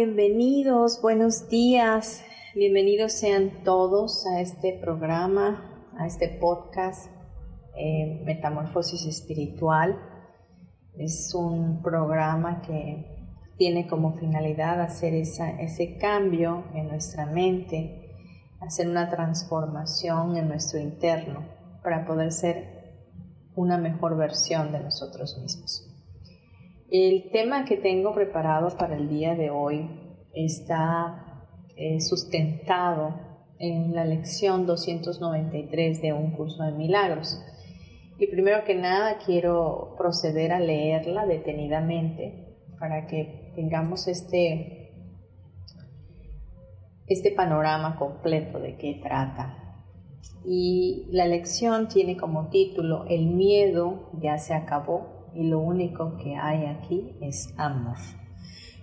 Bienvenidos, buenos días, bienvenidos sean todos a este programa, a este podcast eh, Metamorfosis Espiritual. Es un programa que tiene como finalidad hacer ese cambio en nuestra mente, hacer una transformación en nuestro interno para poder ser una mejor versión de nosotros mismos. El tema que tengo preparado para el día de hoy está eh, sustentado en la lección 293 de un curso de milagros. Y primero que nada quiero proceder a leerla detenidamente para que tengamos este, este panorama completo de qué trata. Y la lección tiene como título El miedo ya se acabó y lo único que hay aquí es amor.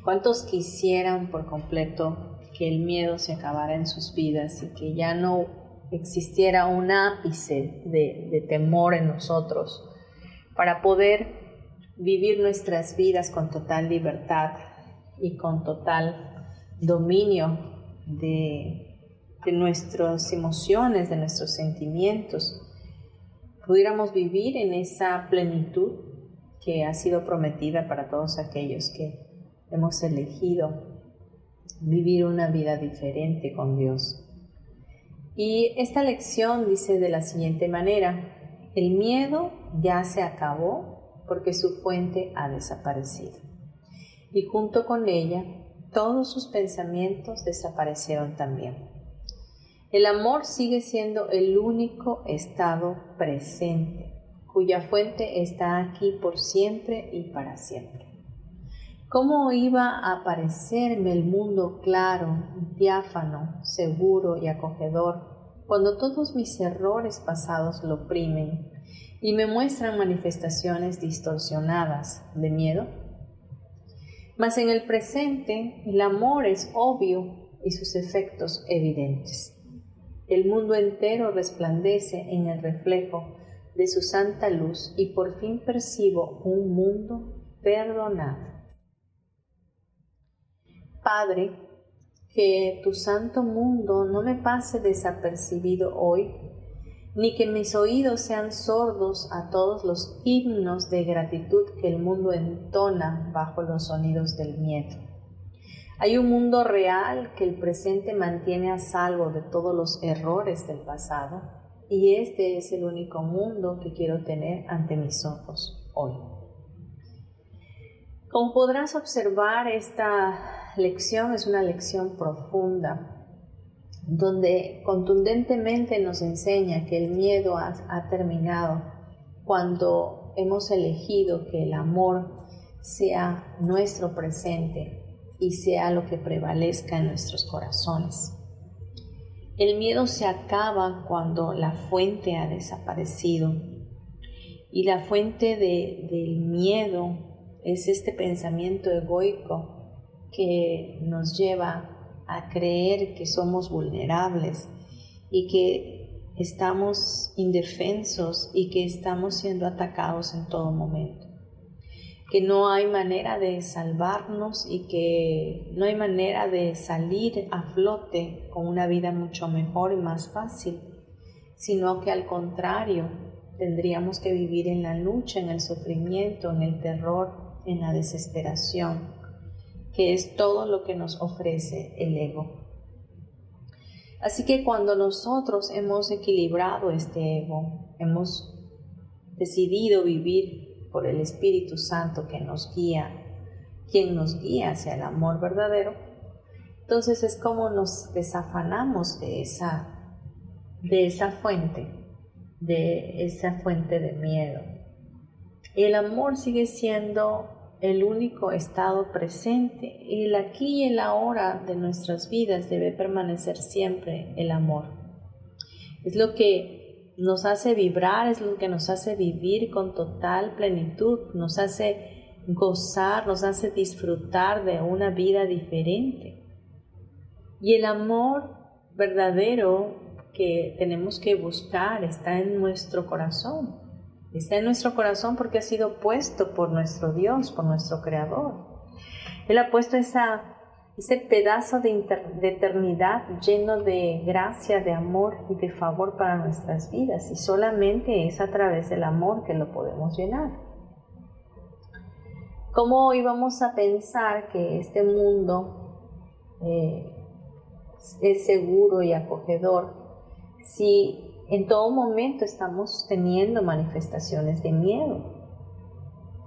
¿Cuántos quisieran por completo que el miedo se acabara en sus vidas y que ya no existiera un ápice de, temor en nosotros para poder vivir nuestras vidas con total libertad y con total dominio de, de nuestras emociones, de nuestros sentimientos, pudiéramos vivir en esa plenitud que ha sido prometida para todos aquellos que hemos elegido vivir una vida diferente con Dios. Y esta lección dice de la siguiente manera, el miedo ya se acabó porque su fuente ha desaparecido. Y junto con ella, todos sus pensamientos desaparecieron también. El amor sigue siendo el único estado presente cuya fuente está aquí por siempre y para siempre. ¿Cómo iba a aparecerme el mundo claro, diáfano, seguro y acogedor cuando todos mis errores pasados lo oprimen y me muestran manifestaciones distorsionadas de miedo? Mas en el presente el amor es obvio y sus efectos evidentes. El mundo entero resplandece en el reflejo de su santa luz y por fin percibo un mundo perdonado. Padre, que tu santo mundo no me pase desapercibido hoy, ni que mis oídos sean sordos a todos los himnos de gratitud que el mundo entona bajo los sonidos del miedo. Hay un mundo real que el presente mantiene a salvo de todos los errores del pasado y este es el único mundo que quiero tener ante mis ojos hoy. Como podrás observar, esta lección es una lección profunda, donde contundentemente nos enseña que el miedo ha, terminado cuando hemos elegido que el amor sea nuestro presente y sea lo que prevalezca en nuestros corazones. El miedo se acaba cuando la fuente ha desaparecido. Y la fuente del miedo es este pensamiento egoico que nos lleva a creer que somos vulnerables y que estamos indefensos y que estamos siendo atacados en todo momento que no hay manera de salvarnos y que no hay manera de salir a flote con una vida mucho mejor y más fácil, sino que al contrario, tendríamos que vivir en la lucha, en el sufrimiento, en el terror, en la desesperación, que es todo lo que nos ofrece el ego. Así que cuando nosotros hemos equilibrado este ego, hemos decidido vivir por el Espíritu Santo que nos guía, quien nos guía hacia el amor verdadero, entonces es como nos desafanamos de esa, de esa fuente, de esa fuente de miedo. El amor sigue siendo el único estado presente. El aquí y el ahora de nuestras vidas debe permanecer siempre el amor. Es lo que nos hace vibrar, es lo que nos hace vivir con total plenitud, nos hace gozar, nos hace disfrutar de una vida diferente. Y el amor verdadero que tenemos que buscar está en nuestro corazón Está en nuestro corazón porque ha sido puesto por nuestro Dios, por nuestro Creador. Él ha puesto esa, ese pedazo de, eternidad lleno de gracia, de amor y de favor para nuestras vidas. Y solamente es a través del amor que lo podemos llenar. ¿Cómo íbamos a pensar que este mundo eh, es seguro y acogedor si en todo momento estamos teniendo manifestaciones de miedo.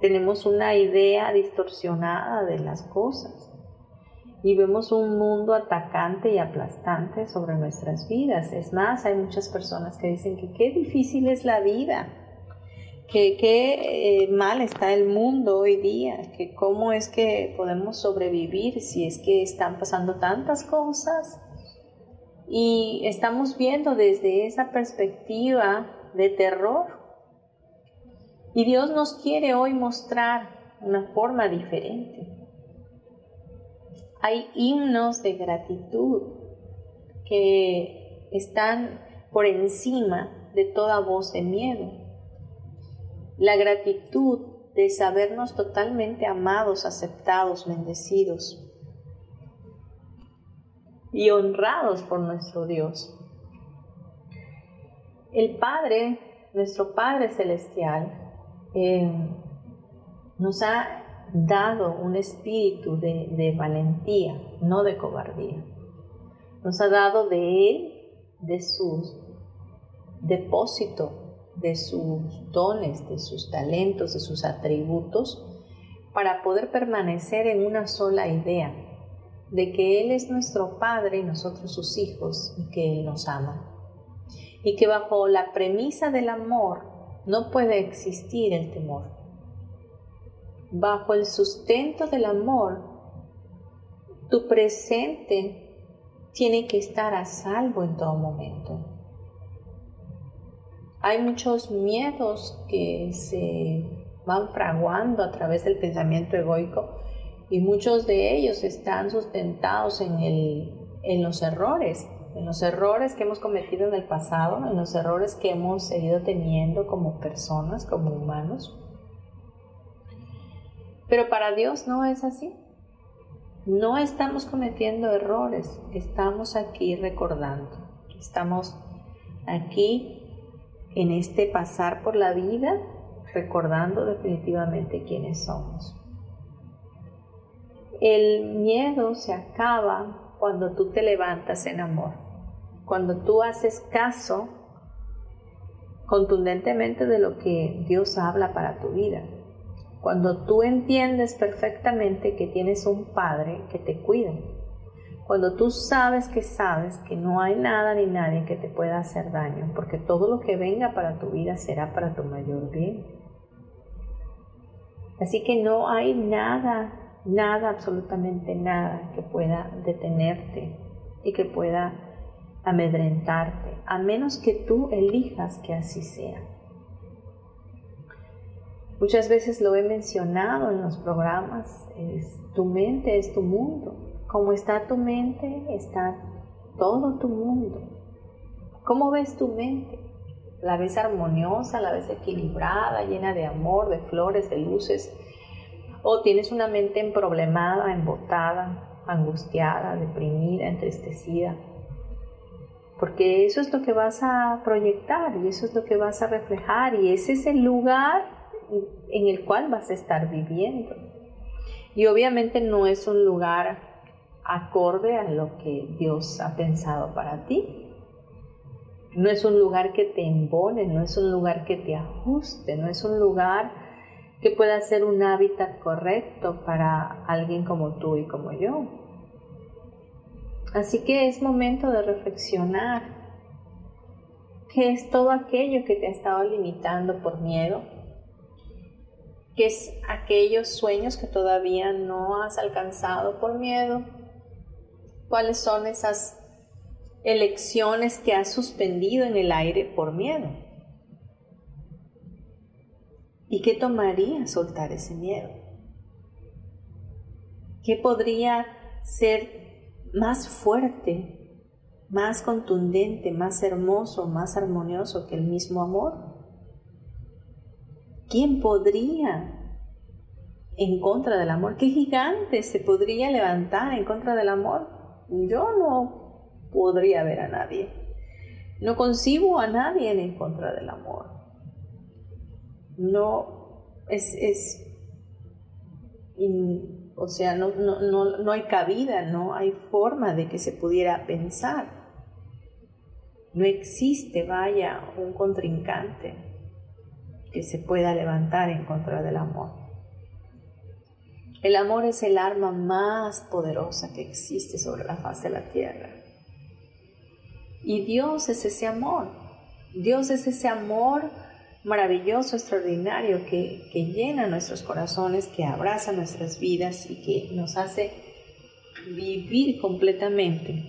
Tenemos una idea distorsionada de las cosas y vemos un mundo atacante y aplastante sobre nuestras vidas. Es más, hay muchas personas que dicen que qué difícil es la vida, que qué eh, mal está el mundo hoy día, que cómo es que podemos sobrevivir si es que están pasando tantas cosas y estamos viendo desde esa perspectiva de terror. Y Dios nos quiere hoy mostrar una forma diferente. Hay himnos de gratitud que están por encima de toda voz de miedo. La gratitud de sabernos totalmente amados, aceptados, bendecidos y honrados por nuestro Dios. El Padre, nuestro Padre Celestial, eh, nos ha dado un espíritu de, de, valentía, no de cobardía. Nos ha dado de Él, de su depósito, de sus dones, de sus talentos, de sus atributos, para poder permanecer en una sola idea, de que Él es nuestro Padre y nosotros sus hijos y que Él nos ama. Y que bajo la premisa del amor no puede existir el temor. Bajo el sustento del amor, tu presente tiene que estar a salvo en todo momento. Hay muchos miedos que se van fraguando a través del pensamiento egoico y muchos de ellos están sustentados en, el, en los errores, en los errores que hemos cometido en el pasado, en los errores que hemos seguido teniendo como personas, como humanos. Pero para Dios no es así. No estamos cometiendo errores, estamos aquí recordando, estamos aquí en este pasar por la vida recordando definitivamente quiénes somos. El miedo se acaba cuando tú te levantas en amor, cuando tú haces caso contundentemente de lo que Dios habla para tu vida, cuando tú entiendes perfectamente que tienes un Padre que te cuida, cuando tú sabes que sabes que no hay nada ni nadie que te pueda hacer daño, porque todo lo que venga para tu vida será para tu mayor bien. Así que no hay nada nada, absolutamente nada que pueda detenerte y que pueda amedrentarte, a menos que tú elijas que así sea. Muchas veces lo he mencionado en los programas, es, tu mente es tu mundo. Como está tu mente, está todo tu mundo. ¿Cómo ves tu mente? ¿La ves armoniosa, la ves equilibrada, llena de amor, de flores, de luces? o tienes una mente emproblemada, embotada, angustiada, deprimida, entristecida. Porque eso es lo que vas a proyectar y eso es lo que vas a reflejar y ese es el lugar en el cual vas a estar viviendo. Y obviamente no es un lugar acorde a lo que Dios ha pensado para ti. No es un lugar que te embone, no es un lugar que te ajuste, no es un lugar que pueda ser un hábitat correcto para alguien como tú y como yo. Así que es momento de reflexionar qué es todo aquello que te ha estado limitando por miedo, qué es aquellos sueños que todavía no has alcanzado por miedo, cuáles son esas elecciones que has suspendido en el aire por miedo. ¿Y qué tomaría soltar ese miedo? ¿Qué podría ser más fuerte, más contundente, más hermoso, más armonioso que el mismo amor? ¿Quién podría en contra del amor? ¿Qué gigante se podría levantar en contra del amor? Yo no podría ver a nadie. No concibo a nadie en contra del amor. No es, es o sea, no, no, no hay cabida, no hay forma de que se pudiera pensar. No existe, vaya, un contrincante que se pueda levantar en contra del amor. El amor es el arma más poderosa que existe sobre la faz de la tierra. Y Dios es ese amor. Dios es ese amor maravilloso, extraordinario, que, llena nuestros corazones, que abraza nuestras vidas y que nos hace vivir completamente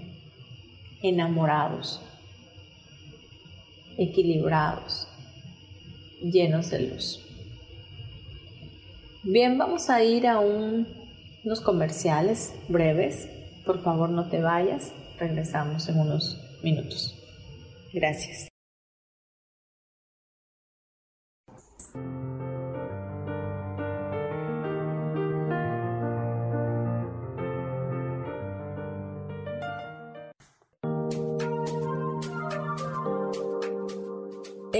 enamorados, equilibrados, llenos de luz. Bien, vamos a ir a unos comerciales breves. Por favor, no te vayas. Regresamos en unos minutos. Gracias.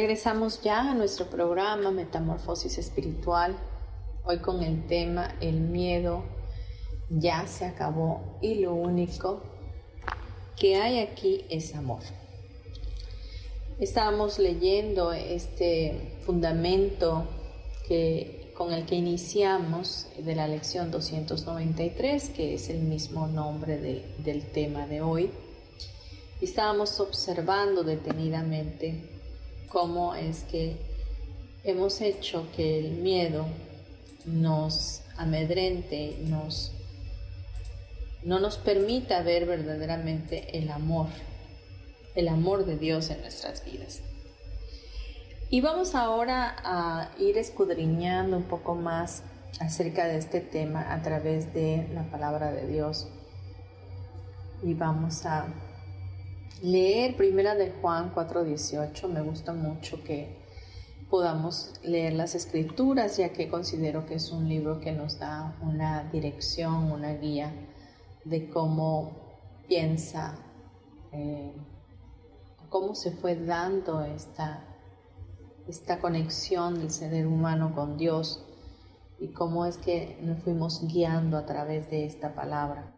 Regresamos ya a nuestro programa Metamorfosis Espiritual, hoy con el tema El miedo ya se acabó y lo único que hay aquí es amor. Estábamos leyendo este fundamento que, con el que iniciamos de la lección 293, que es el mismo nombre del tema de hoy. estábamos observando detenidamente cómo es que hemos hecho que el miedo nos amedrente, nos, no nos permita ver verdaderamente el amor el amor de Dios en nuestras vidas. Y vamos ahora a ir escudriñando un poco más acerca de este tema a través de la palabra de Dios. Y vamos a leer primera de Juan 4:18. Me gusta mucho que podamos leer las escrituras, ya que considero que es un libro que nos da una dirección, una guía de cómo piensa, eh, cómo se fue dando esta, esta conexión del ser humano con Dios y cómo es que nos fuimos guiando a través de esta palabra,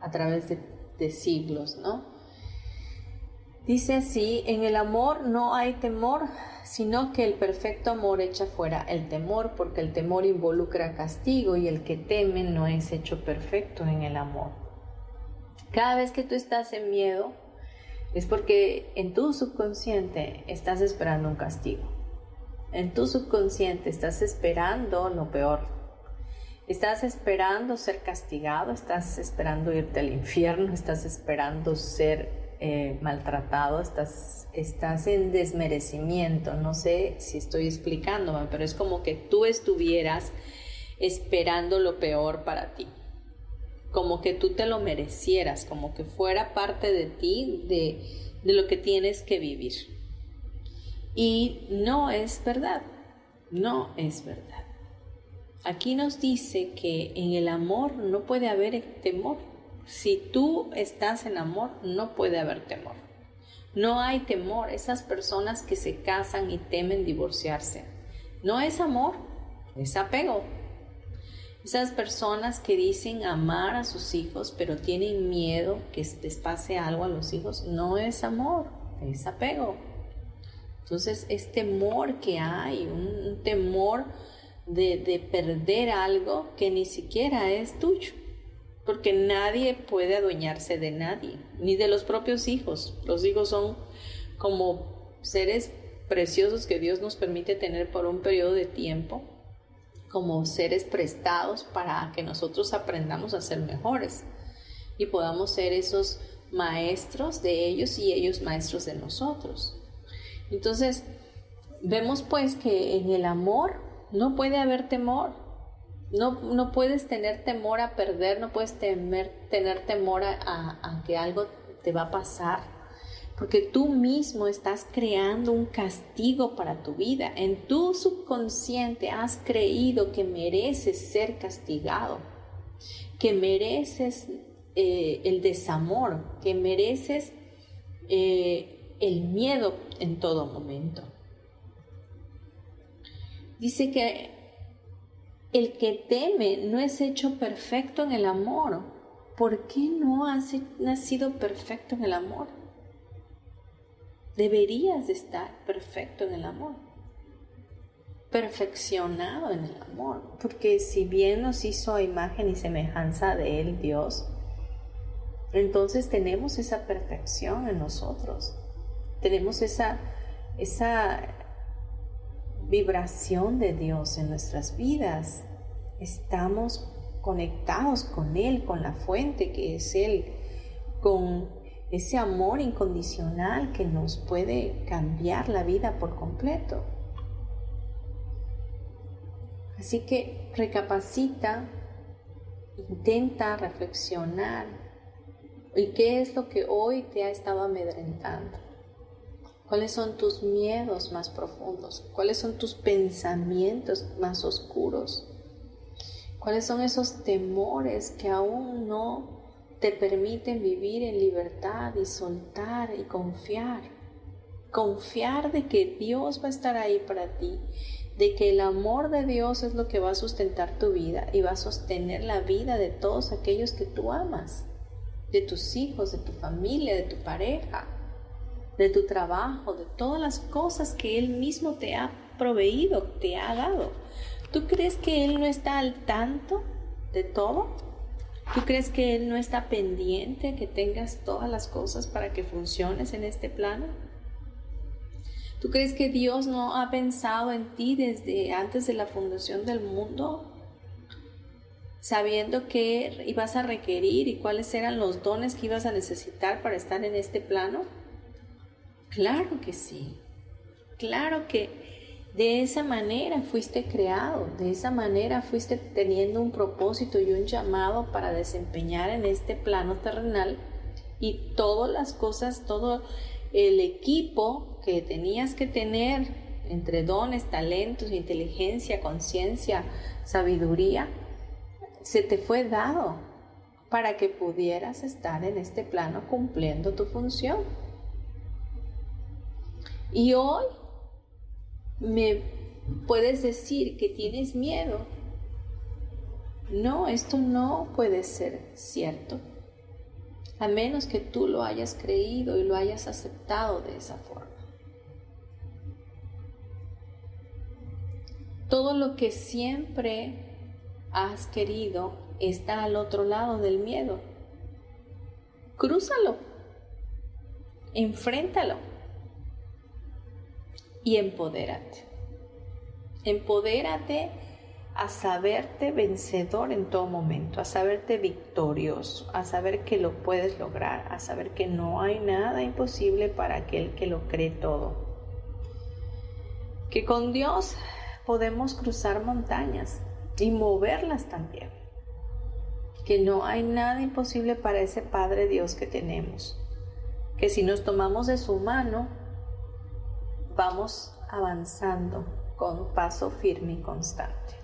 a través de, de siglos, ¿no? Dice así, en el amor no hay temor, sino que el perfecto amor echa fuera el temor, porque el temor involucra castigo y el que teme no es hecho perfecto en el amor. Cada vez que tú estás en miedo, es porque en tu subconsciente estás esperando un castigo. En tu subconsciente estás esperando lo peor. Estás esperando ser castigado, estás esperando irte al infierno, estás esperando ser eh, maltratado, estás, estás en desmerecimiento. No sé si estoy explicándome, pero es como que tú estuvieras esperando lo peor para ti. Como que tú te lo merecieras, como que fuera parte de ti, de, de lo que tienes que vivir. Y no es verdad, no es verdad. Aquí nos dice que en el amor no puede haber temor. Si tú estás en amor, no puede haber temor. No hay temor. Esas personas que se casan y temen divorciarse. No es amor, es apego. Esas personas que dicen amar a sus hijos, pero tienen miedo que les pase algo a los hijos, no es amor, es apego. Entonces es temor que hay, un, temor de, de perder algo que ni siquiera es tuyo porque nadie puede adueñarse de nadie, ni de los propios hijos. Los hijos son como seres preciosos que Dios nos permite tener por un periodo de tiempo, como seres prestados para que nosotros aprendamos a ser mejores y podamos ser esos maestros de ellos y ellos maestros de nosotros. Entonces, vemos pues que en el amor no puede haber temor, no, puedes tener temor a perder, no puedes temer, tener temor a, a que algo te va a pasar, porque tú mismo estás creando un castigo para tu vida. En tu subconsciente has creído que mereces ser castigado, que mereces eh, el desamor, que mereces eh, el miedo en todo momento. Dice que el que teme no es hecho perfecto en el amor. ¿Por qué no has nacido perfecto en el amor? Deberías de estar perfecto en el amor, perfeccionado en el amor, porque si bien nos hizo a imagen y semejanza de Él, Dios, entonces tenemos esa perfección en nosotros, tenemos esa, esa vibración de Dios en nuestras vidas. Estamos conectados con Él, con la fuente que es Él, con ese amor incondicional que nos puede cambiar la vida por completo. Así que recapacita, intenta reflexionar. ¿Y qué es lo que hoy te ha estado amedrentando? ¿Cuáles son tus miedos más profundos? ¿Cuáles son tus pensamientos más oscuros? ¿Cuáles son esos temores que aún no te permiten vivir en libertad y soltar y confiar? Confiar de que Dios va a estar ahí para ti, de que el amor de Dios es lo que va a sustentar tu vida y va a sostener la vida de todos aquellos que tú amas, de tus hijos, de tu familia, de tu pareja de tu trabajo, de todas las cosas que Él mismo te ha proveído, te ha dado. ¿Tú crees que Él no está al tanto de todo? ¿Tú crees que Él no está pendiente que tengas todas las cosas para que funciones en este plano? ¿Tú crees que Dios no ha pensado en ti desde antes de la fundación del mundo? Sabiendo qué ibas a requerir y cuáles eran los dones que ibas a necesitar para estar en este plano. Claro que sí. Claro que de esa manera fuiste creado, de esa manera fuiste teniendo un propósito y un llamado para desempeñar en este plano terrenal y todas las cosas, todo el equipo que tenías que tener entre dones, talentos, inteligencia, conciencia, sabiduría, se te fue dado para que pudieras estar en este plano cumpliendo tu función. Y hoy me puedes decir que tienes miedo. No, esto no puede ser cierto, a menos que tú lo hayas creído y lo hayas aceptado de esa forma. Todo lo que siempre has querido está al otro lado del miedo. Crúzalo, enfréntalo y empodérate. Empodérate a saberte vencedor en todo momento, a saberte victorioso, a saber que lo puedes lograr, a saber que no hay nada imposible para aquel que lo cree todo. Que con Dios podemos cruzar montañas y moverlas también. Que no hay nada imposible para ese Padre Dios que tenemos. Que si nos tomamos de su mano, vamos avanzando con paso firme y constante.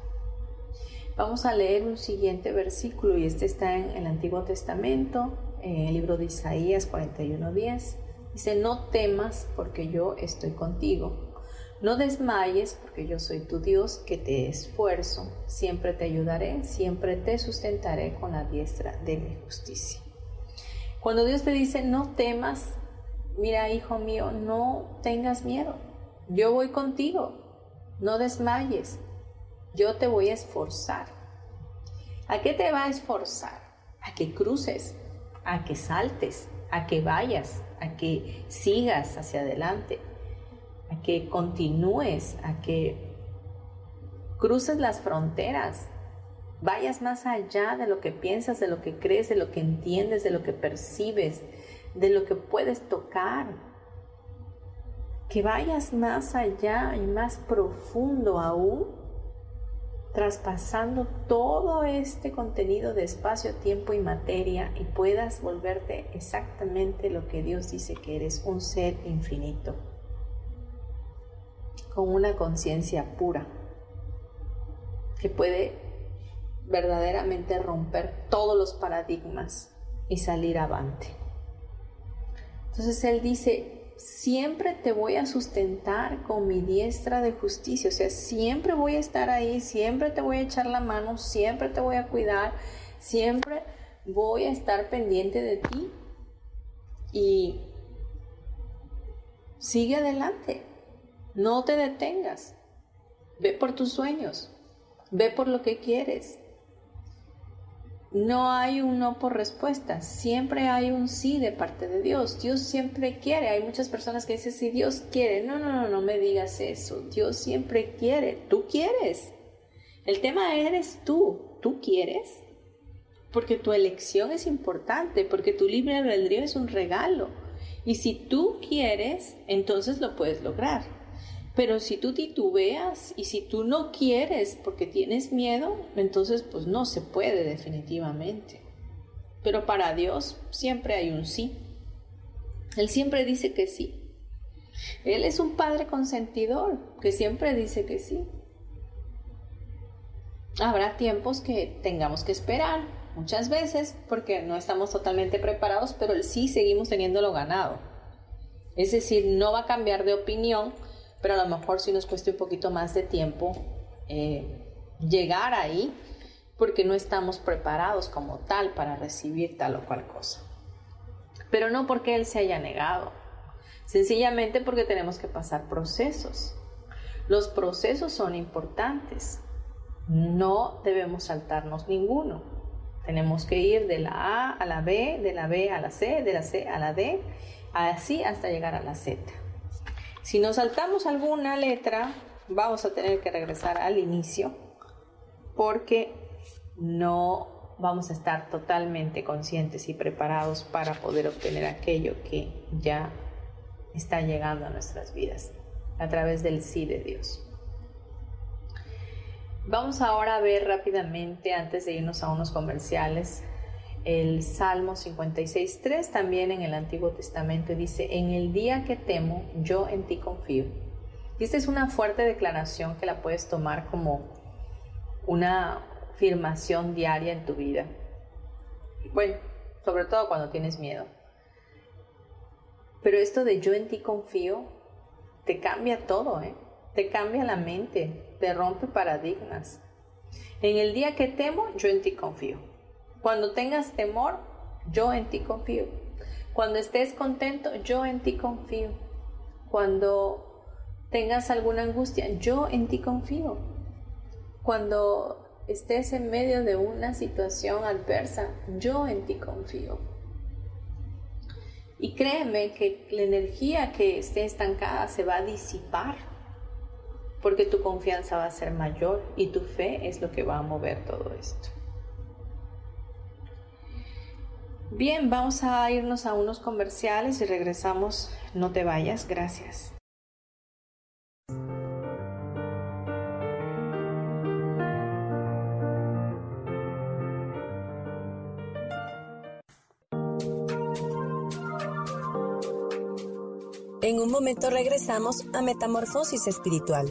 Vamos a leer un siguiente versículo y este está en el Antiguo Testamento, en el libro de Isaías 41:10. Dice, no temas porque yo estoy contigo. No desmayes porque yo soy tu Dios que te esfuerzo. Siempre te ayudaré, siempre te sustentaré con la diestra de mi justicia. Cuando Dios te dice, no temas, mira hijo mío, no tengas miedo. Yo voy contigo, no desmayes, yo te voy a esforzar. ¿A qué te va a esforzar? A que cruces, a que saltes, a que vayas, a que sigas hacia adelante, a que continúes, a que cruces las fronteras, vayas más allá de lo que piensas, de lo que crees, de lo que entiendes, de lo que percibes, de lo que puedes tocar que vayas más allá y más profundo aún, traspasando todo este contenido de espacio, tiempo y materia y puedas volverte exactamente lo que Dios dice que eres, un ser infinito, con una conciencia pura, que puede verdaderamente romper todos los paradigmas y salir avante. Entonces Él dice, siempre te voy a sustentar con mi diestra de justicia. O sea, siempre voy a estar ahí, siempre te voy a echar la mano, siempre te voy a cuidar, siempre voy a estar pendiente de ti. Y sigue adelante, no te detengas, ve por tus sueños, ve por lo que quieres, no hay un no por respuesta, siempre hay un sí de parte de Dios. Dios siempre quiere. Hay muchas personas que dicen, si Dios quiere, no, no, no, no me digas eso. Dios siempre quiere, tú quieres. El tema eres tú, tú quieres. Porque tu elección es importante, porque tu libre albedrío es un regalo. Y si tú quieres, entonces lo puedes lograr. Pero si tú titubeas y si tú no quieres porque tienes miedo, entonces pues no se puede definitivamente. Pero para Dios siempre hay un sí. Él siempre dice que sí. Él es un padre consentidor que siempre dice que sí. Habrá tiempos que tengamos que esperar, muchas veces, porque no estamos totalmente preparados, pero el sí seguimos teniéndolo ganado. Es decir, no va a cambiar de opinión pero a lo mejor sí nos cueste un poquito más de tiempo eh, llegar ahí porque no estamos preparados como tal para recibir tal o cual cosa. Pero no porque Él se haya negado, sencillamente porque tenemos que pasar procesos. Los procesos son importantes, no debemos saltarnos ninguno. Tenemos que ir de la A a la B, de la B a la C, de la C a la D, así hasta llegar a la Z. Si nos saltamos alguna letra, vamos a tener que regresar al inicio porque no vamos a estar totalmente conscientes y preparados para poder obtener aquello que ya está llegando a nuestras vidas a través del sí de Dios. Vamos ahora a ver rápidamente, antes de irnos a unos comerciales, el Salmo 56.3 también en el Antiguo Testamento dice, en el día que temo, yo en ti confío. Y esta es una fuerte declaración que la puedes tomar como una afirmación diaria en tu vida. Bueno, sobre todo cuando tienes miedo. Pero esto de yo en ti confío, te cambia todo, ¿eh? Te cambia la mente, te rompe paradigmas. En el día que temo, yo en ti confío. Cuando tengas temor, yo en ti confío. Cuando estés contento, yo en ti confío. Cuando tengas alguna angustia, yo en ti confío. Cuando estés en medio de una situación adversa, yo en ti confío. Y créeme que la energía que esté estancada se va a disipar, porque tu confianza va a ser mayor y tu fe es lo que va a mover todo esto. Bien, vamos a irnos a unos comerciales y regresamos. No te vayas, gracias. En un momento regresamos a Metamorfosis Espiritual.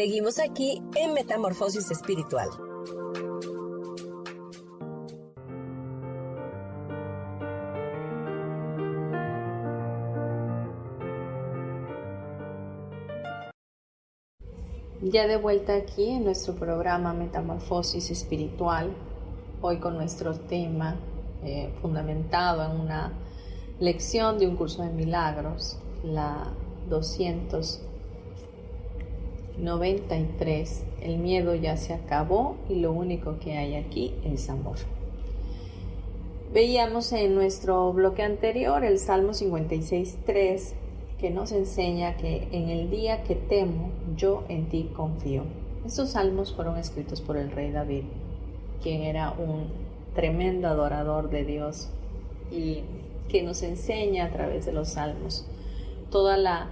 Seguimos aquí en Metamorfosis Espiritual. Ya de vuelta aquí en nuestro programa Metamorfosis Espiritual, hoy con nuestro tema eh, fundamentado en una lección de un curso de milagros, la 293. El miedo ya se acabó y lo único que hay aquí es amor. Veíamos en nuestro bloque anterior el Salmo 56.3 que nos enseña que en el día que temo, yo en ti confío. Estos salmos fueron escritos por el rey David, quien era un tremendo adorador de Dios y que nos enseña a través de los salmos toda la,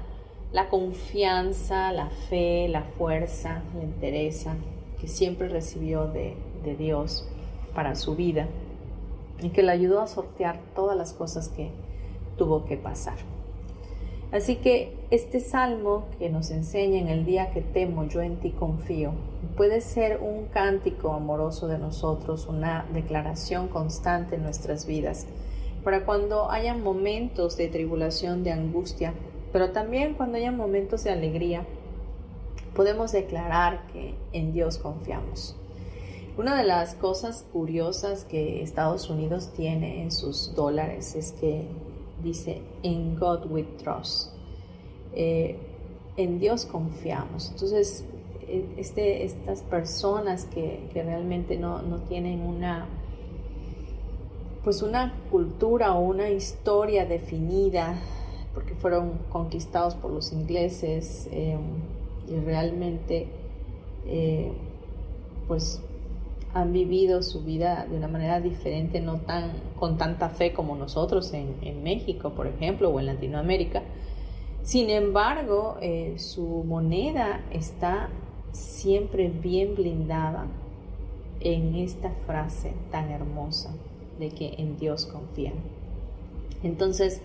confianza, la fe, la fuerza, la entereza que siempre recibió de, de Dios para su vida y que le ayudó a sortear todas las cosas que tuvo que pasar. Así que este salmo que nos enseña en el día que temo, yo en ti confío, puede ser un cántico amoroso de nosotros, una declaración constante en nuestras vidas, para cuando haya momentos de tribulación, de angustia, pero también cuando haya momentos de alegría, podemos declarar que en Dios confiamos. Una de las cosas curiosas que Estados Unidos tiene en sus dólares es que dice, In God we trust. Eh, en Dios confiamos. Entonces, e, este, estas personas que, realmente no, tienen una pues una cultura o una historia definida porque fueron conquistados por los ingleses em, y realmente eh, pues han vivido su vida de una manera diferente, no tan con tanta fe como nosotros en, México, por ejemplo, o en Latinoamérica. Sin embargo, eh, su moneda está siempre bien blindada en esta frase tan hermosa de que en Dios confían. Entonces,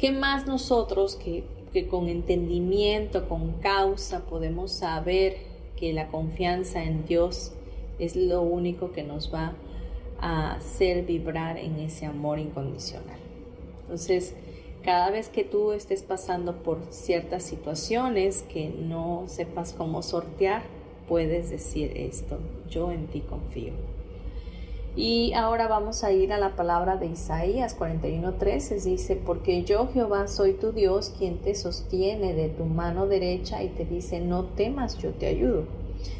¿qué más nosotros que, con entendimiento, con causa, podemos saber que la confianza en Dios es lo único que nos va a hacer vibrar en ese amor incondicional. Entonces, cada vez que tú estés pasando por ciertas situaciones que no sepas cómo sortear, puedes decir esto, yo en ti confío. Y ahora vamos a ir a la palabra de Isaías 41:13. Dice, porque yo Jehová soy tu Dios, quien te sostiene de tu mano derecha y te dice, no temas, yo te ayudo.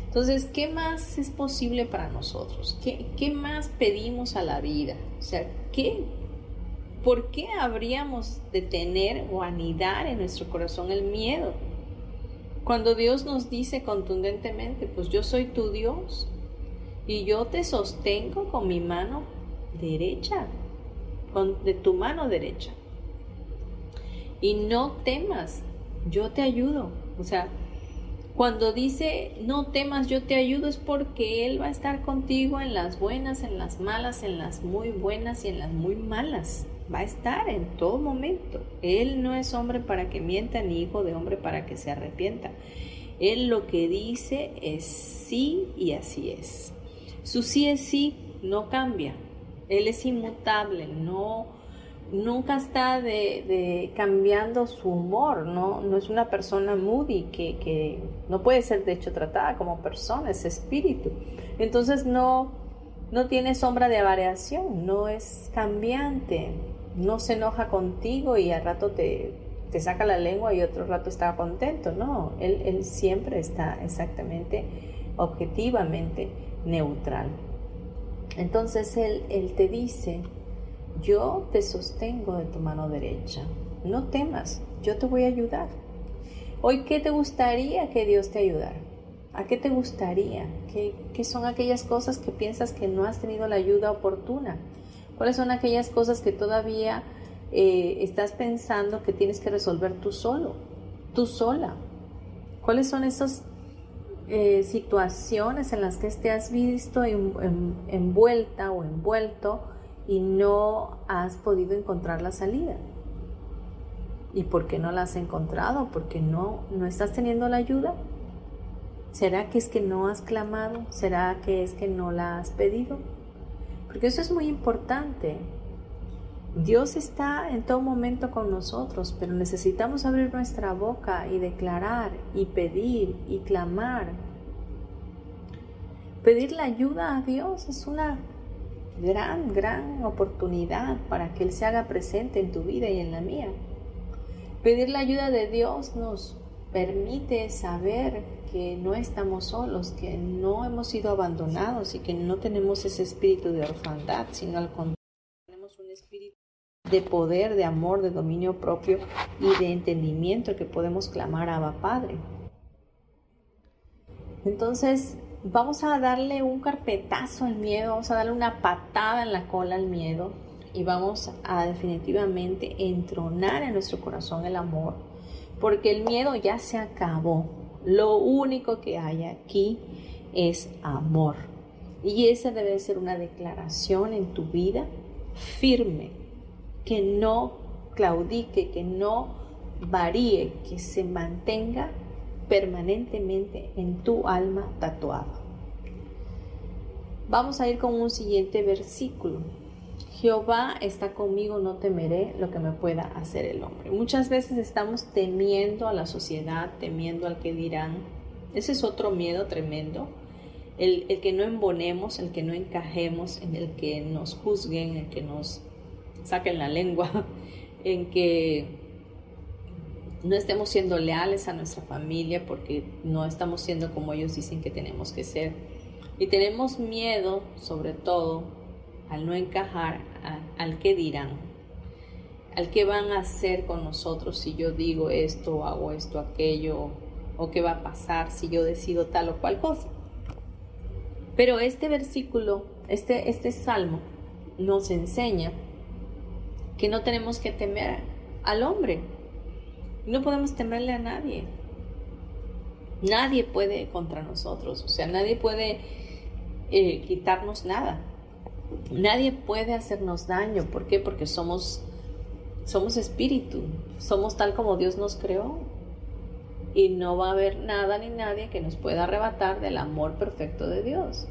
Entonces, ¿qué más es posible para nosotros? ¿Qué, qué más pedimos a la vida? O sea, ¿qué, ¿por qué habríamos de tener o anidar en nuestro corazón el miedo? Cuando Dios nos dice contundentemente, pues yo soy tu Dios, y yo te sostengo con mi mano derecha, con, de tu mano derecha. Y no temas, yo te ayudo. O sea, cuando dice no temas, yo te ayudo es porque Él va a estar contigo en las buenas, en las malas, en las muy buenas y en las muy malas. Va a estar en todo momento. Él no es hombre para que mienta ni hijo de hombre para que se arrepienta. Él lo que dice es sí y así es. Su sí es sí, no cambia. Él es inmutable, no, nunca está de, cambiando su humor, ¿no? no es una persona moody que, que, no puede ser de hecho tratada como persona, es espíritu. Entonces no, no tiene sombra de variación, no es cambiante, no se enoja contigo y al rato te, te saca la lengua y otro rato está contento, no, él, él siempre está exactamente, objetivamente neutral. Entonces él, él te dice, yo te sostengo de tu mano derecha, no temas, yo te voy a ayudar. Hoy, ¿qué te gustaría que Dios te ayudara? ¿A qué te gustaría? ¿Qué, ¿Qué, son aquellas cosas que piensas que no has tenido la ayuda oportuna? ¿Cuáles son aquellas cosas que todavía eh, estás pensando que tienes que resolver tú solo, tú sola? ¿Cuáles son esos eh, situaciones en las que te has visto envuelta o envuelto y no has podido encontrar la salida. ¿Y por qué no la has encontrado? ¿Porque no, no estás teniendo la ayuda? ¿Será que es que no has clamado? ¿Será que es que no la has pedido? Porque eso es muy importante. Dios está en todo momento con nosotros, pero necesitamos abrir nuestra boca y declarar y pedir y clamar. Pedir la ayuda a Dios es una gran, gran oportunidad para que Él se haga presente en tu vida y en la mía. Pedir la ayuda de Dios nos permite saber que no estamos solos, que no hemos sido abandonados y que no tenemos ese espíritu de orfandad, sino al contrario, de poder, de amor, de dominio propio y de entendimiento que podemos clamar a Padre. Entonces, vamos a darle un carpetazo al miedo, vamos a darle una patada en la cola al miedo y vamos a definitivamente entronar en nuestro corazón el amor, porque el miedo ya se acabó. Lo único que hay aquí es amor. Y esa debe ser una declaración en tu vida firme, que no claudique, que no varíe, que se mantenga permanentemente en tu alma tatuado. Vamos a ir con un siguiente versículo. Jehová está conmigo, no temeré lo que me pueda hacer el hombre. Muchas veces estamos temiendo a la sociedad, temiendo al que dirán. Ese es otro miedo tremendo. El, el que no embonemos, el que no encajemos, en el que nos juzguen, el que nos saquen la lengua, en que no estemos siendo leales a nuestra familia porque no estamos siendo como ellos dicen que tenemos que ser. Y tenemos miedo, sobre todo, al no encajar, al que dirán, al que van a hacer con nosotros si yo digo esto, hago esto, aquello, o qué va a pasar si yo decido tal o cual cosa. Pero este versículo, este, este salmo, nos enseña que no tenemos que temer al hombre. No podemos temerle a nadie. Nadie puede contra nosotros, o sea, nadie puede eh, quitarnos nada. Nadie puede hacernos daño. ¿Por qué? Porque somos, somos espíritu, somos tal como Dios nos creó. Y no va a haber nada ni nadie que nos pueda arrebatar del amor perfecto de Dios.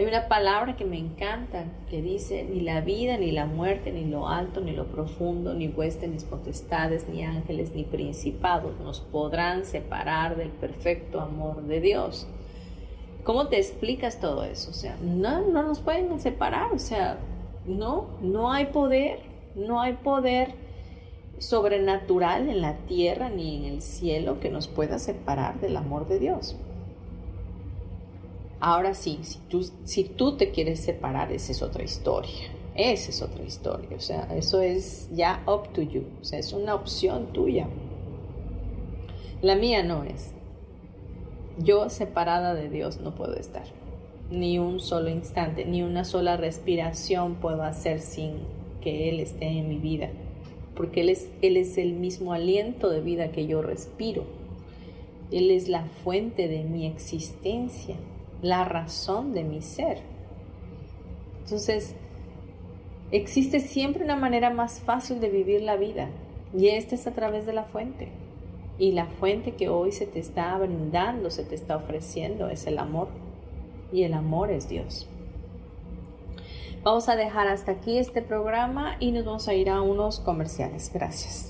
Hay una palabra que me encanta que dice, ni la vida, ni la muerte, ni lo alto, ni lo profundo, ni huestes, ni potestades, ni ángeles, ni principados nos podrán separar del perfecto amor de Dios. ¿Cómo te explicas todo eso? O sea, no, no nos pueden separar, o sea, no, no hay poder, no hay poder sobrenatural en la tierra ni en el cielo que nos pueda separar del amor de Dios. Ahora sí, si tú, te quieres separar, esa es otra historia. Esa es otra historia. O sea, eso es ya up to you. O sea, es una opción tuya. La mía no es. Yo separada de Dios no puedo estar. Ni un solo instante, ni una sola respiración puedo hacer sin que Él esté en mi vida. Porque Él es el mismo aliento de vida que yo respiro. Él es la fuente de mi existencia la razón de mi ser. Entonces, existe siempre una manera más fácil de vivir la vida y esta es a través de la fuente. Y la fuente que hoy se te está brindando, se te está ofreciendo, es el amor. Y el amor es Dios. Vamos a dejar hasta aquí este programa y nos vamos a ir a unos comerciales. Gracias.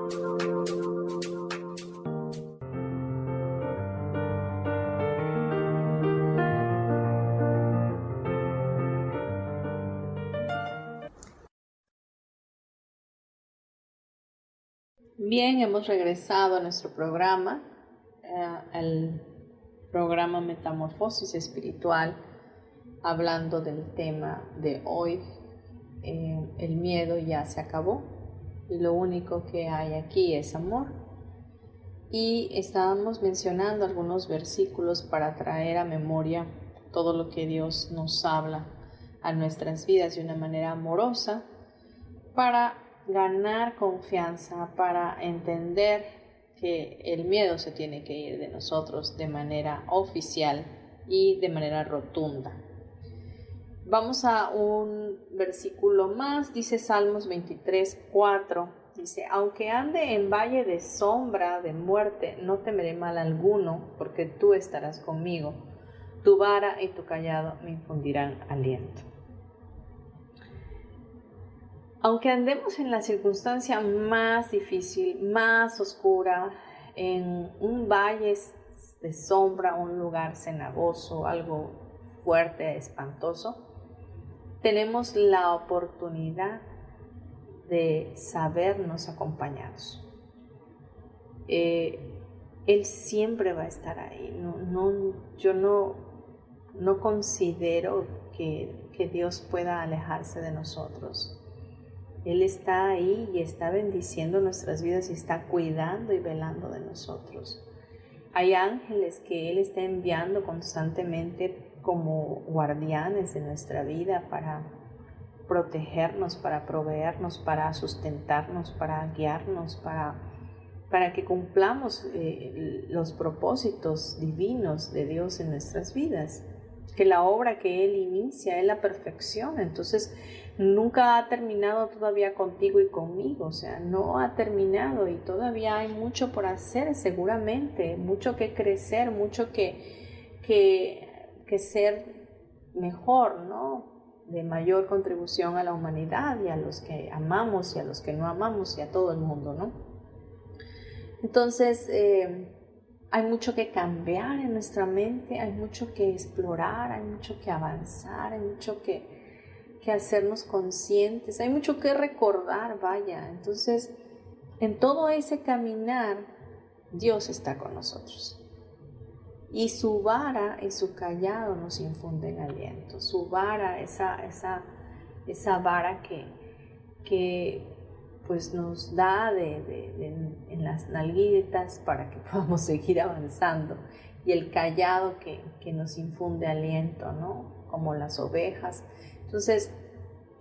Bien, hemos regresado a nuestro programa, al eh, programa Metamorfosis Espiritual, hablando del tema de hoy. Eh, el miedo ya se acabó y lo único que hay aquí es amor. Y estábamos mencionando algunos versículos para traer a memoria todo lo que Dios nos habla a nuestras vidas de una manera amorosa para ganar confianza, para entender que el miedo se tiene que ir de nosotros de manera oficial y de manera rotunda. Vamos a un versículo más, dice Salmos 23, 4. Dice, aunque ande en valle de sombra de muerte, no temeré mal alguno, porque tú estarás conmigo. Tu vara y tu callado me infundirán aliento. Aunque andemos en la circunstancia más difícil, más oscura, en un valle de sombra, un lugar cenagoso, algo fuerte, espantoso, tenemos la oportunidad de sabernos acompañados. Eh, él siempre va a estar ahí. No, yo no, no considero que, que Dios pueda alejarse de nosotros. Él está ahí y está bendiciendo nuestras vidas y está cuidando y velando de nosotros. Hay ángeles que Él está enviando constantemente como guardianes de nuestra vida para protegernos, para proveernos, para sustentarnos, para guiarnos, para, para que cumplamos eh, los propósitos divinos de Dios en nuestras vidas. Que la obra que Él inicia es la perfección. Entonces, nunca ha terminado todavía contigo y conmigo, o sea, no ha terminado y todavía hay mucho por hacer seguramente, mucho que crecer, mucho que, que, que ser mejor, ¿no? De mayor contribución a la humanidad y a los que amamos y a los que no amamos y a todo el mundo, ¿no? Entonces, eh, hay mucho que cambiar en nuestra mente, hay mucho que explorar, hay mucho que avanzar, hay mucho que, que hacernos conscientes, hay mucho que recordar, vaya. Entonces, en todo ese caminar, Dios está con nosotros. Y su vara y su callado nos infunden aliento. Su vara, esa, esa, esa vara que, que pues nos da de, en las nalguitas para que podamos seguir avanzando. Y el callado que, que nos infunde aliento, ¿no? Como las ovejas. Entonces,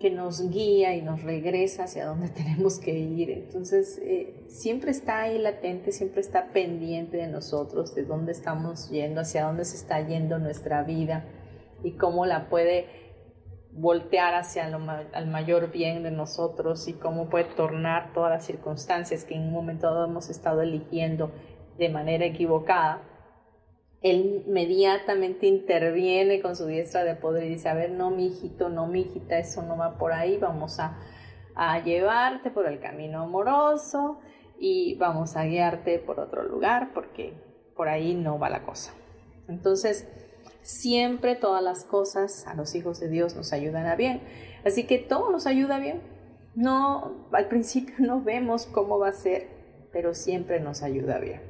que nos guía y nos regresa hacia donde tenemos que ir. Entonces, eh, siempre está ahí latente, siempre está pendiente de nosotros, de dónde estamos yendo, hacia dónde se está yendo nuestra vida y cómo la puede voltear hacia el mayor bien de nosotros y cómo puede tornar todas las circunstancias que en un momento dado hemos estado eligiendo de manera equivocada él inmediatamente interviene con su diestra de poder y dice, a ver, no, mi hijito, no, mi hijita, eso no va por ahí, vamos a, llevarte por el camino amoroso y vamos a guiarte por otro lugar porque por ahí no va la cosa. Entonces, siempre todas las cosas a los hijos de Dios nos ayudan a bien. Así que todo nos ayuda bien. No, al principio no vemos cómo va a ser, pero siempre nos ayuda bien.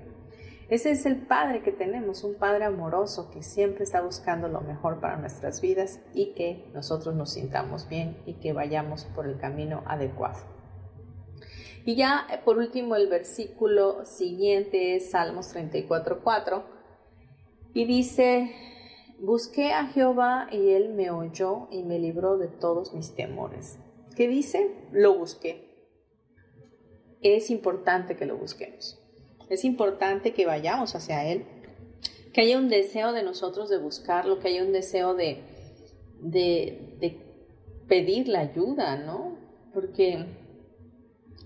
Ese es el Padre que tenemos, un Padre amoroso que siempre está buscando lo mejor para nuestras vidas y que nosotros nos sintamos bien y que vayamos por el camino adecuado. Y ya eh, por último el versículo siguiente es Salmos 34.4 y dice, busqué a Jehová y él me oyó y me libró de todos mis temores. ¿Qué dice? Lo busqué. Es importante que lo busquemos. Es importante que vayamos hacia Él, que haya un deseo de nosotros de buscarlo, que haya un deseo de, de, pedir la ayuda, ¿no? Porque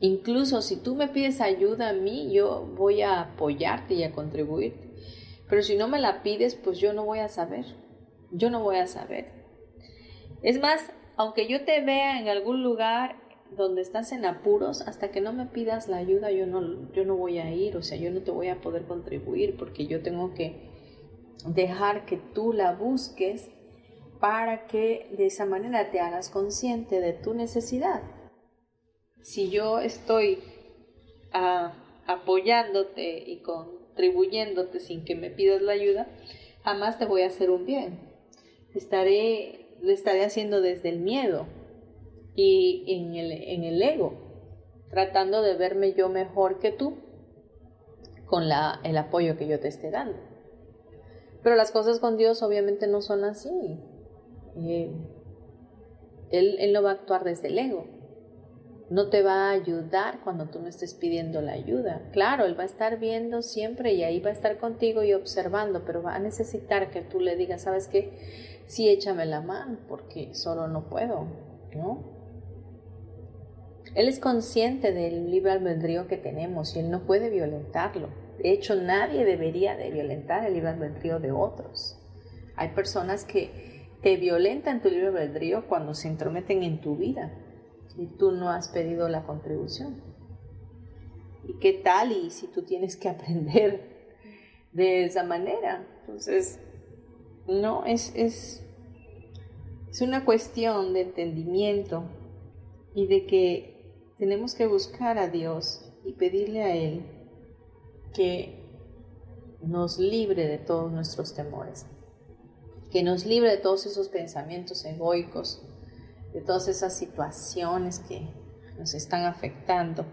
incluso si tú me pides ayuda a mí, yo voy a apoyarte y a contribuirte. Pero si no me la pides, pues yo no voy a saber. Yo no voy a saber. Es más, aunque yo te vea en algún lugar donde estás en apuros, hasta que no me pidas la ayuda, yo no, yo no voy a ir, o sea, yo no te voy a poder contribuir porque yo tengo que dejar que tú la busques para que de esa manera te hagas consciente de tu necesidad. Si yo estoy ah, apoyándote y contribuyéndote sin que me pidas la ayuda, jamás te voy a hacer un bien. Estaré, lo estaré haciendo desde el miedo, y en el, en el ego, tratando de verme yo mejor que tú con la, el apoyo que yo te esté dando. Pero las cosas con Dios obviamente no son así. Eh, él, él no va a actuar desde el ego. No te va a ayudar cuando tú no estés pidiendo la ayuda. Claro, Él va a estar viendo siempre y ahí va a estar contigo y observando, pero va a necesitar que tú le digas, ¿sabes qué? Sí, échame la mano porque solo no puedo, ¿no? Él es consciente del libre albedrío que tenemos y él no puede violentarlo. De hecho, nadie debería de violentar el libre albedrío de otros. Hay personas que te violentan tu libre albedrío cuando se intrometen en tu vida y tú no has pedido la contribución. ¿Y qué tal y si tú tienes que aprender de esa manera? Entonces, no, es, es, es una cuestión de entendimiento y de que tenemos que buscar a Dios y pedirle a Él que nos libre de todos nuestros temores, que nos libre de todos esos pensamientos egoicos, de todas esas situaciones que nos están afectando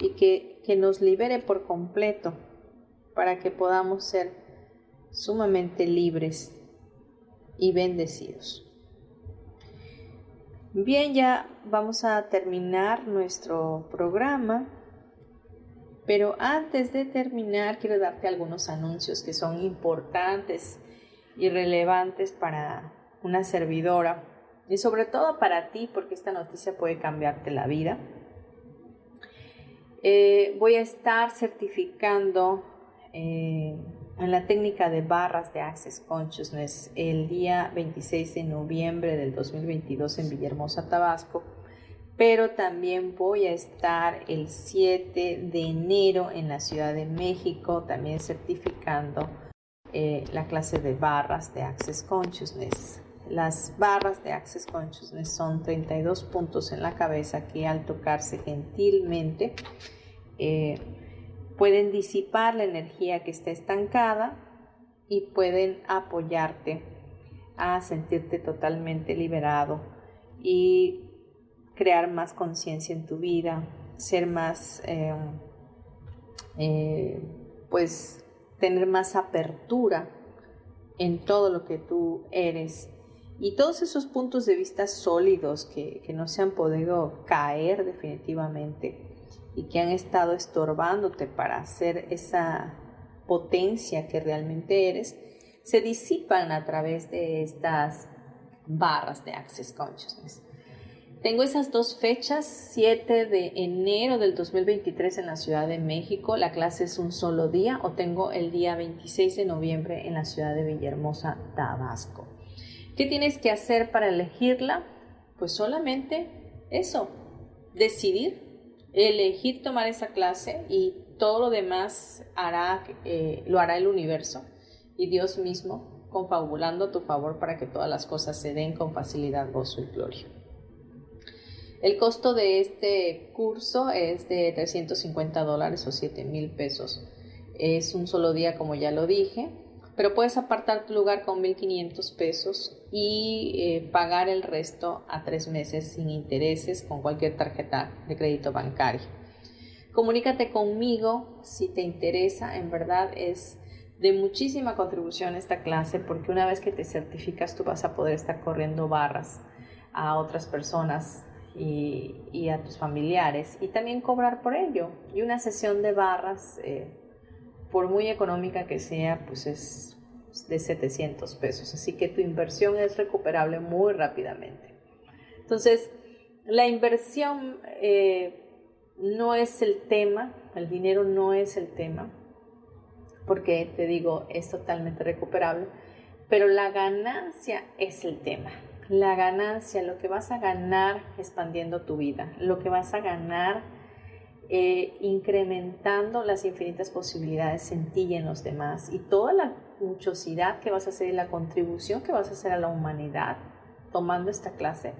y que, que nos libere por completo para que podamos ser sumamente libres y bendecidos. Bien, ya vamos a terminar nuestro programa, pero antes de terminar quiero darte algunos anuncios que son importantes y relevantes para una servidora y sobre todo para ti porque esta noticia puede cambiarte la vida. Eh, voy a estar certificando eh, en la técnica de barras de Access Consciousness el día 26 de noviembre del 2022 en Villahermosa, Tabasco, pero también voy a estar el 7 de enero en la Ciudad de México, también certificando eh, la clase de barras de Access Consciousness. Las barras de Access Consciousness son 32 puntos en la cabeza que al tocarse gentilmente eh, pueden disipar la energía que está estancada y pueden apoyarte a sentirte totalmente liberado y crear más conciencia en tu vida, ser más, eh, eh, pues tener más apertura en todo lo que tú eres. Y todos esos puntos de vista sólidos que, que no se han podido caer definitivamente y que han estado estorbándote para hacer esa potencia que realmente eres, se disipan a través de estas barras de Access Consciousness. Tengo esas dos fechas, 7 de enero del 2023 en la Ciudad de México, la clase es un solo día, o tengo el día 26 de noviembre en la ciudad de Villahermosa, Tabasco. ¿Qué tienes que hacer para elegirla? Pues solamente eso, decidir, elegir tomar esa clase y todo lo demás hará, eh, lo hará el universo y Dios mismo confabulando a tu favor para que todas las cosas se den con facilidad, gozo y gloria. El costo de este curso es de 350 dólares o 7 mil pesos. Es un solo día, como ya lo dije, pero puedes apartar tu lugar con 1.500 pesos y eh, pagar el resto a tres meses sin intereses con cualquier tarjeta de crédito bancario. Comunícate conmigo si te interesa, en verdad es de muchísima contribución esta clase porque una vez que te certificas tú vas a poder estar corriendo barras a otras personas y, a tus familiares y también cobrar por ello. Y una sesión de barras, eh, por muy económica que sea, pues es de 700 pesos. Así que tu inversión es recuperable muy rápidamente. Entonces, la inversión eh, no es el tema, el dinero no es el tema, porque te digo, es totalmente recuperable, pero la ganancia es el tema la ganancia, lo que vas a ganar expandiendo tu vida, lo que vas a ganar eh, incrementando las infinitas posibilidades en en los demás. Y toda la muchosidad que vas a hacer y la contribución que vas a hacer a la humanidad tomando esta clase,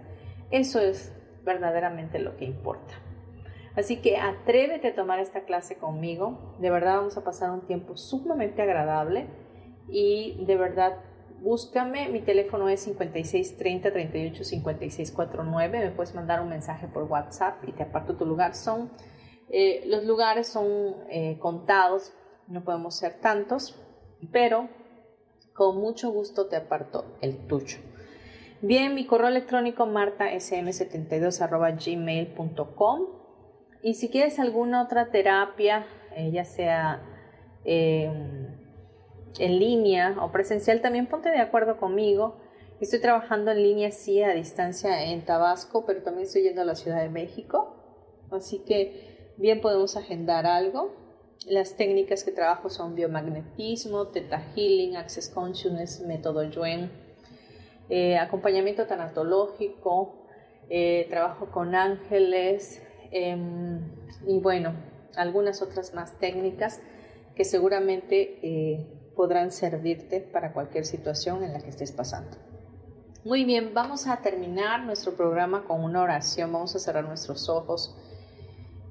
eso es verdaderamente lo que importa. Así que atrévete a tomar esta clase conmigo, de verdad vamos a pasar un tiempo sumamente agradable. Y de verdad búscame, mi teléfono es 56 30 38 56 49, me puedes mandar un mensaje por WhatsApp y te aparto tu lugar. Son, eh, los lugares son eh, contados, no podemos ser tantos, pero con mucho gusto te aparto el tuyo. Bien, mi correo electrónico martasm72 gmail.com y si quieres alguna otra terapia, eh, ya sea en línea o presencial, también ponte de acuerdo conmigo. Estoy trabajando en línea, sí, a distancia en Tabasco, pero también estoy yendo a la Ciudad de México. Así que bien podemos agendar algo. Las técnicas que trabajo son biomagnetismo, Theta Healing, Access Consciousness, método Yuen, eh, acompañamiento tanatológico, eh, trabajo con ángeles em, y bueno, algunas otras más técnicas que seguramente eh, podrán servirte para cualquier situación en la que estés pasando. Muy bien, vamos a terminar nuestro programa con una oración. Vamos a cerrar nuestros ojos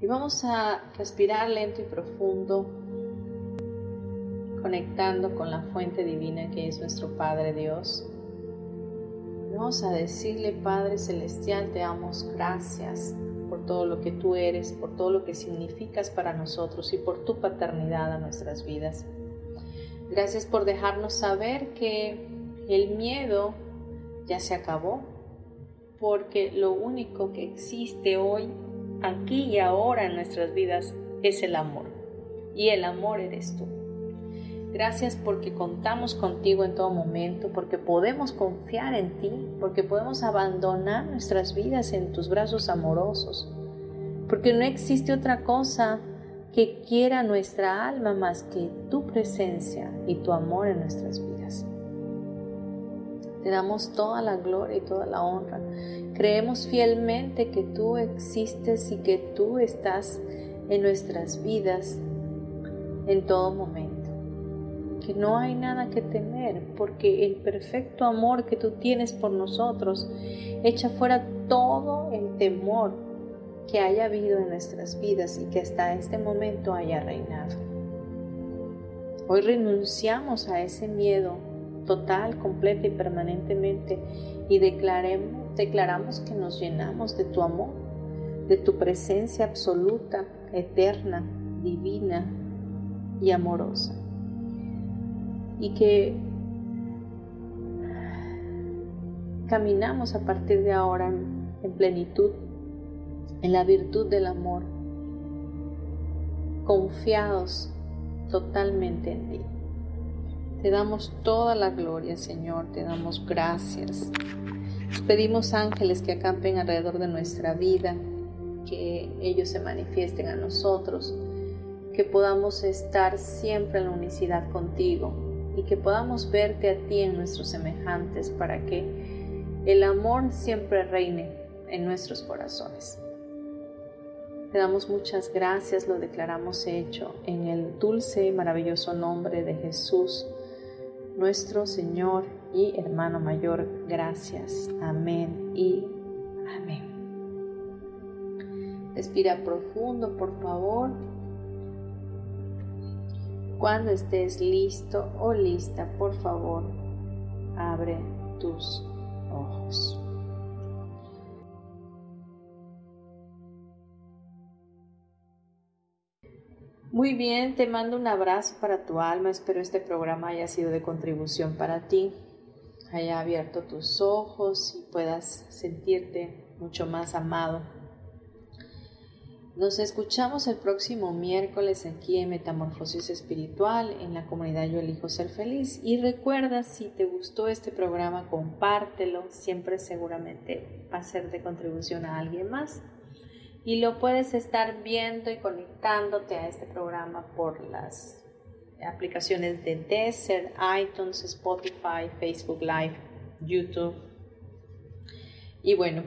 y vamos a respirar lento y profundo, conectando con la fuente divina que es nuestro Padre Dios. Vamos a decirle, Padre Celestial, te damos gracias por todo lo que tú eres, por todo lo que significas para nosotros y por tu paternidad a nuestras vidas. Gracias por dejarnos saber que el miedo ya se acabó, porque lo único que existe hoy, aquí y ahora en nuestras vidas es el amor. Y el amor eres tú. Gracias porque contamos contigo en todo momento, porque podemos confiar en ti, porque podemos abandonar nuestras vidas en tus brazos amorosos, porque no existe otra cosa que quiera nuestra alma más que tu presencia y tu amor en nuestras vidas. Te damos toda la gloria y toda la honra. Creemos fielmente que tú existes y que tú estás en nuestras vidas en todo momento. Que no hay nada que temer porque el perfecto amor que tú tienes por nosotros echa fuera todo el temor que haya habido en nuestras vidas y que hasta este momento haya reinado. Hoy renunciamos a ese miedo total, completo y permanentemente y declaremos, declaramos que nos llenamos de tu amor, de tu presencia absoluta, eterna, divina y amorosa. Y que caminamos a partir de ahora en plenitud, en la virtud del amor, confiados totalmente en ti. Te damos toda la gloria, Señor, te damos gracias. pedimos ángeles que acampen alrededor de nuestra vida, que ellos se manifiesten a nosotros, que podamos estar siempre en la unicidad contigo y que podamos verte a ti en nuestros semejantes para que el amor siempre reine en nuestros corazones. Te damos muchas gracias, lo declaramos hecho en el dulce y maravilloso nombre de Jesús nuestro Señor y hermano mayor. Gracias. Amén y amén. Respira profundo, por favor. Cuando estés listo o lista, por favor, abre tus ojos. Muy bien, te mando un abrazo para tu alma. Espero este programa haya sido de contribución para ti, haya abierto tus ojos y puedas sentirte mucho más amado. Nos escuchamos el próximo miércoles aquí en Metamorfosis Espiritual en la comunidad Yo Elijo Ser Feliz. Y recuerda, si te gustó este programa, compártelo. Siempre seguramente va a ser de contribución a alguien más y lo puedes estar viendo y conectándote a este programa por las aplicaciones de Desert, iTunes, Spotify, Facebook Live, YouTube. Y bueno,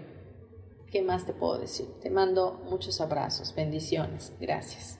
¿qué más te puedo decir? Te mando muchos abrazos, bendiciones, gracias.